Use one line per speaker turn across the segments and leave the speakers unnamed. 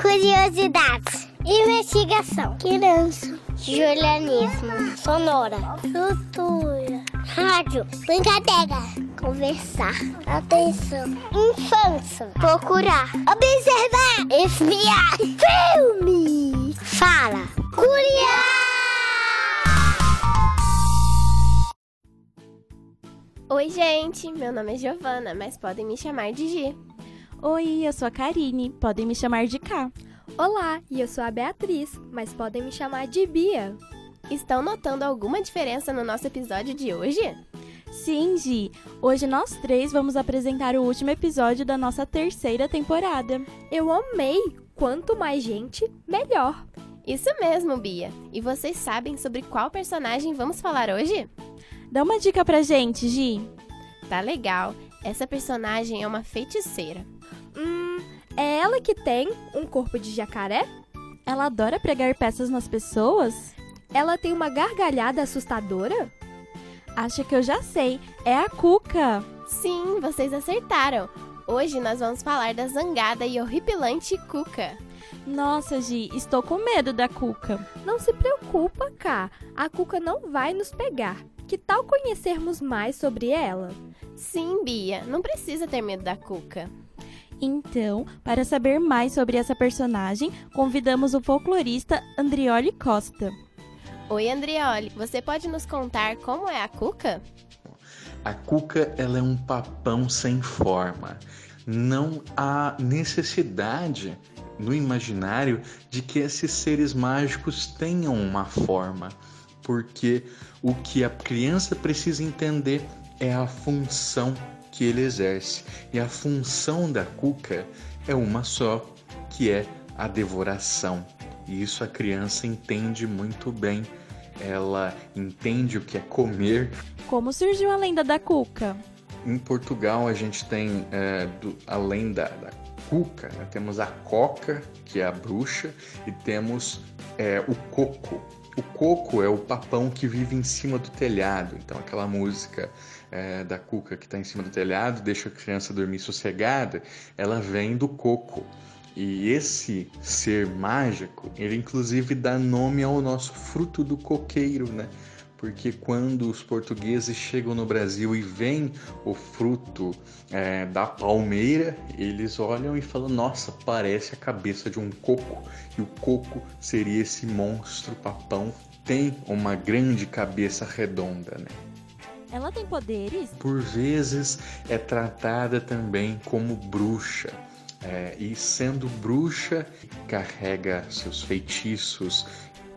Curiosidades. Investigação. Criança. Julianismo. Sonora. Cultura. Rádio. Brincadeira. Conversar. Atenção. Infância. Procurar. Observar. Espiar. Filme. Fala. Curiar.
Oi, gente! Meu nome é Giovana, mas podem me chamar de Gi.
Oi, eu sou a Karine, podem me chamar de K.
Olá, e eu sou a Beatriz, mas podem me chamar de Bia.
Estão notando alguma diferença no nosso episódio de hoje?
Sim, Gi. Hoje nós três vamos apresentar o último episódio da nossa terceira temporada.
Eu amei! Quanto mais gente, melhor.
Isso mesmo, Bia. E vocês sabem sobre qual personagem vamos falar hoje?
Dá uma dica pra gente, Gi.
Tá legal. Essa personagem é uma feiticeira.
É ela que tem um corpo de jacaré?
Ela adora pregar peças nas pessoas?
Ela tem uma gargalhada assustadora?
Acho que eu já sei. É a Cuca.
Sim, vocês acertaram. Hoje nós vamos falar da zangada e horripilante Cuca.
Nossa, Gi, estou com medo da Cuca.
Não se preocupa, Cá. A Cuca não vai nos pegar. Que tal conhecermos mais sobre ela?
Sim, Bia, não precisa ter medo da Cuca.
Então, para saber mais sobre essa personagem, convidamos o folclorista Andrioli Costa.
Oi, Andrioli, você pode nos contar como é a Cuca?
A Cuca ela é um papão sem forma. Não há necessidade no imaginário de que esses seres mágicos tenham uma forma porque o que a criança precisa entender é a função que ele exerce. E a função da cuca é uma só, que é a devoração. E isso a criança entende muito bem. Ela entende o que é comer.
Como surgiu a lenda da cuca?
Em Portugal a gente tem, é, do, além da, da cuca, né, temos a coca, que é a bruxa, e temos é, o coco, o coco é o papão que vive em cima do telhado. Então, aquela música é, da cuca que está em cima do telhado, deixa a criança dormir sossegada, ela vem do coco. E esse ser mágico, ele inclusive dá nome ao nosso fruto do coqueiro, né? porque quando os portugueses chegam no Brasil e veem o fruto é, da palmeira, eles olham e falam: Nossa, parece a cabeça de um coco, e o coco seria esse monstro papão. Tem uma grande cabeça redonda, né?
Ela tem poderes?
Por vezes é tratada também como bruxa. É, e sendo bruxa, carrega seus feitiços.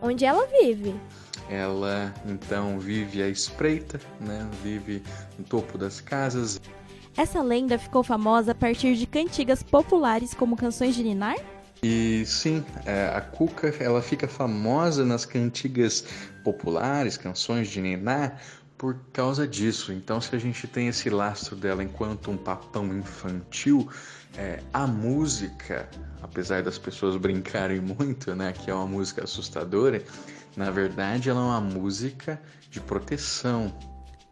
Onde ela vive?
Ela então vive à espreita, né? vive no topo das casas.
Essa lenda ficou famosa a partir de cantigas populares como canções de Ninar?
E sim, é, a Cuca ela fica famosa nas cantigas populares, canções de Ninar, por causa disso. Então, se a gente tem esse lastro dela enquanto um papão infantil, é, a música, apesar das pessoas brincarem muito, né, que é uma música assustadora, na verdade, ela é uma música de proteção.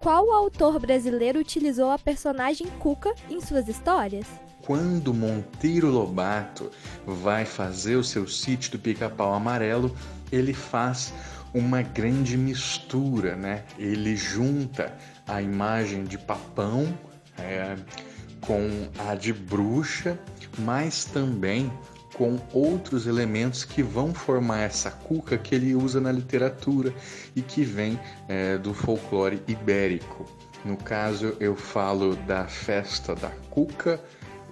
Qual autor brasileiro utilizou a personagem Cuca em suas histórias?
Quando Monteiro Lobato vai fazer o seu sítio do Pica-Pau Amarelo, ele faz uma grande mistura, né? Ele junta a imagem de papão é, com a de bruxa, mas também com outros elementos que vão formar essa cuca que ele usa na literatura e que vem é, do folclore ibérico. No caso, eu falo da festa da cuca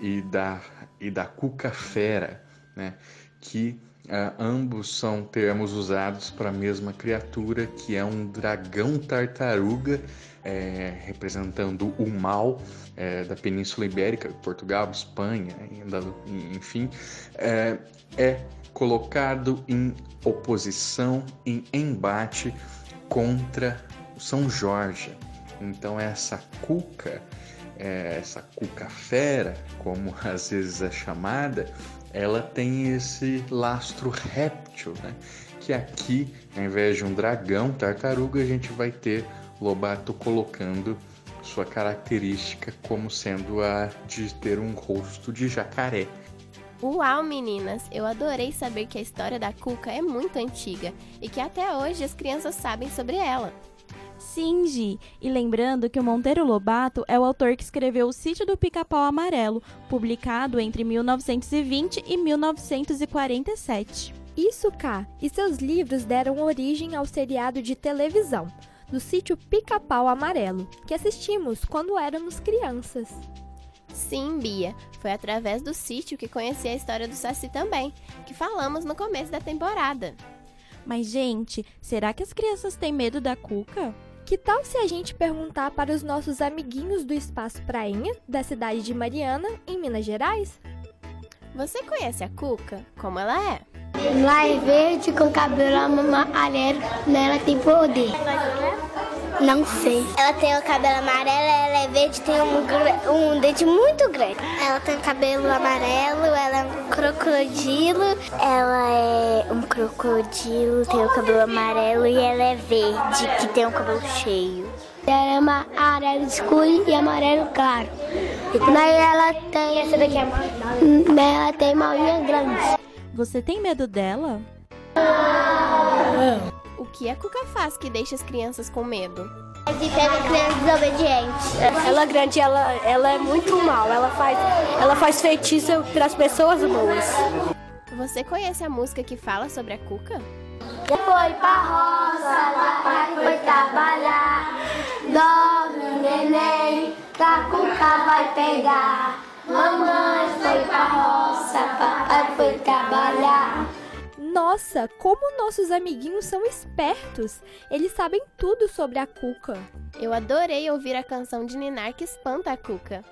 e da, e da cuca fera, né? que Uh, ambos são termos usados para a mesma criatura, que é um dragão tartaruga, é, representando o mal é, da Península Ibérica, Portugal, Espanha, enfim, é, é colocado em oposição, em embate contra São Jorge. Então, essa cuca, é, essa cuca fera, como às vezes é chamada, ela tem esse lastro réptil, né? Que aqui, ao invés de um dragão, tartaruga, a gente vai ter Lobato colocando sua característica como sendo a de ter um rosto de jacaré.
Uau, meninas! Eu adorei saber que a história da Cuca é muito antiga e que até hoje as crianças sabem sobre ela.
Sim, Gi. E lembrando que o Monteiro Lobato é o autor que escreveu O Sítio do Pica-Pau Amarelo, publicado entre 1920 e 1947.
Isso, Cá. E seus livros deram origem ao seriado de televisão, do sítio Pica-Pau Amarelo, que assistimos quando éramos crianças.
Sim, Bia. Foi através do sítio que conheci a história do Saci também, que falamos no começo da temporada.
Mas, gente, será que as crianças têm medo da Cuca?
Que tal se a gente perguntar para os nossos amiguinhos do Espaço Prainha, da cidade de Mariana, em Minas Gerais?
Você conhece a Cuca? Como ela é?
Lá é verde com cabelo amarelo, nela tem poder. Não sei. Ela tem o cabelo amarelo, ela é verde, tem um, um dente muito grande. Ela tem cabelo amarelo, ela é um crocodilo. Ela é um crocodilo, tem o cabelo amarelo e ela é verde, que tem o cabelo cheio. Ela é amarelo escuro e amarelo claro. Mas ela tem. Essa daqui é Ela tem mãozinhas grandes.
Você tem medo dela?
O que a Cuca faz que deixa as crianças com medo?
E pega crianças desobedientes.
Ela é grande, ela, ela é muito mal. Ela faz, ela faz feitiço para as pessoas boas.
Você conhece a música que fala sobre a Cuca?
Foi pra roça, papai foi trabalhar. Dorme, neném, que a cuca vai pegar. Mamãe foi pra roça, papai foi trabalhar.
Nossa, como nossos amiguinhos são espertos! Eles sabem tudo sobre a Cuca.
Eu adorei ouvir a canção de Ninar que espanta a Cuca.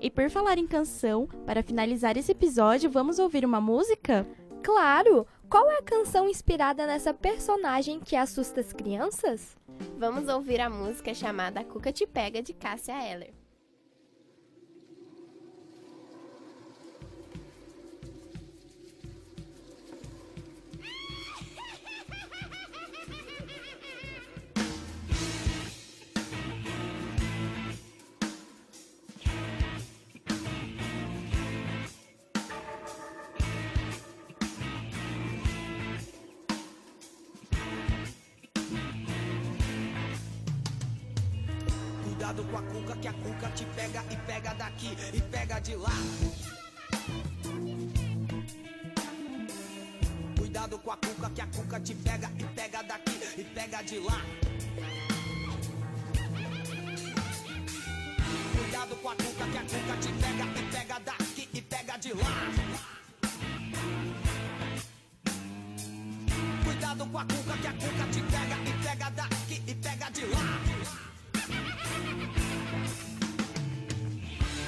E por falar em canção, para finalizar esse episódio, vamos ouvir uma música?
Claro! Qual é a canção inspirada nessa personagem que assusta as crianças?
Vamos ouvir a música chamada Cuca Te Pega de Cássia Eller.
Cuidado com a cuca, que a cuca te pega e pega daqui e pega de lá. Cuidado com a cuca, que a cuca te pega e pega daqui e pega de lá. Cuidado com a cuca, que a cuca te pega e pega daqui e pega de lá. Cuidado com a cuca, que a cuca te pega e pega daqui e pega de lá.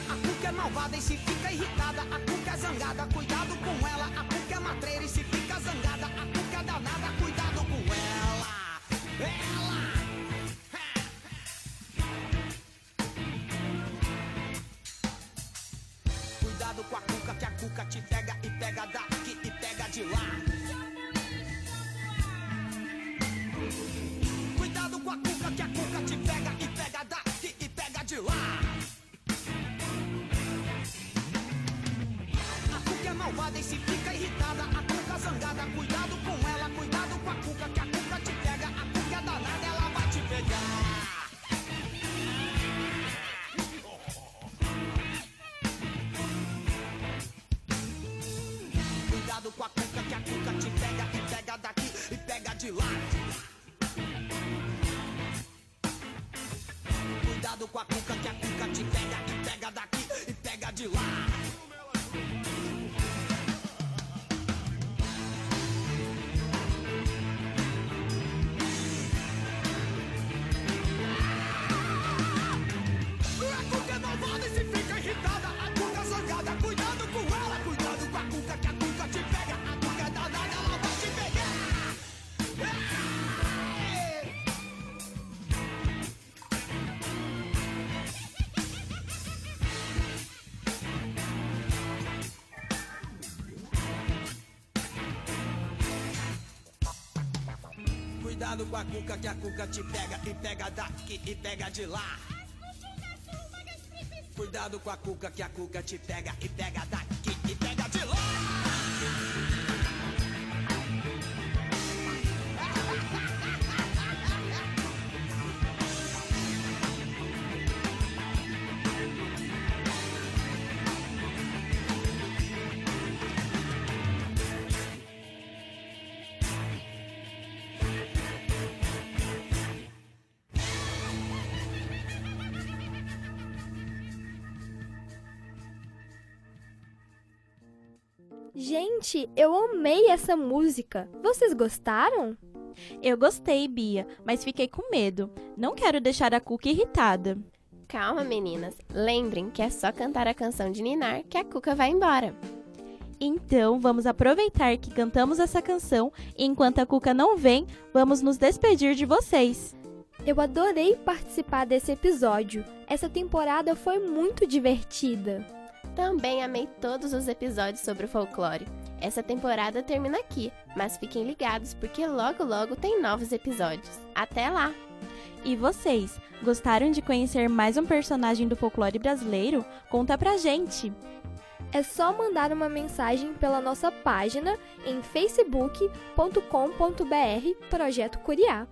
A cuca é malvada e se fica irritada. A cuca é zangada, cuidado com ela. A cuca é matreira e se fica zangada. A cuca é danada, cuidado com ela. Ela! Cuidado com a cuca, que a cuca te pega Cuidado com a cuca, que a cuca te pega e pega daqui e pega de lá. Cuidado com a cuca, que a cuca te pega Cuidado com a cuca, que a cuca te pega e pega daqui e pega de lá. Cuidado com a cuca, que a cuca te pega e pega daqui
Gente, eu amei essa música. Vocês gostaram?
Eu gostei, Bia, mas fiquei com medo. Não quero deixar a Cuca irritada.
Calma, meninas. Lembrem que é só cantar a canção de Ninar que a Cuca vai embora.
Então, vamos aproveitar que cantamos essa canção e enquanto a Cuca não vem, vamos nos despedir de vocês.
Eu adorei participar desse episódio. Essa temporada foi muito divertida.
Também amei todos os episódios sobre o folclore. Essa temporada termina aqui, mas fiquem ligados porque logo logo tem novos episódios. Até lá!
E vocês, gostaram de conhecer mais um personagem do folclore brasileiro? Conta pra gente!
É só mandar uma mensagem pela nossa página em facebook.com.br Projeto Curiá.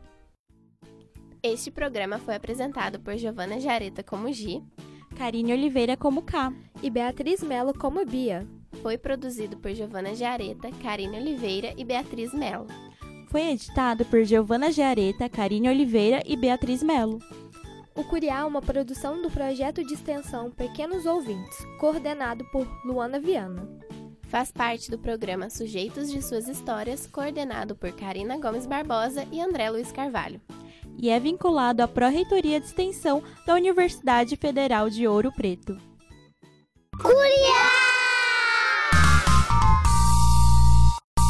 Este programa foi apresentado por Giovana Jareta como Gi,
Karine Oliveira como K.
E Beatriz Mello como Bia.
foi produzido por Giovana Jareta, Karine Oliveira e Beatriz Mello.
Foi editado por Giovana Giareta, Karine Oliveira e Beatriz Melo.
O Curiá é uma produção do projeto de extensão Pequenos Ouvintes, coordenado por Luana Viana.
Faz parte do programa Sujeitos de Suas Histórias, coordenado por Karina Gomes Barbosa e André Luiz Carvalho.
E é vinculado à Pró-Reitoria de Extensão da Universidade Federal de Ouro Preto.
Curiá!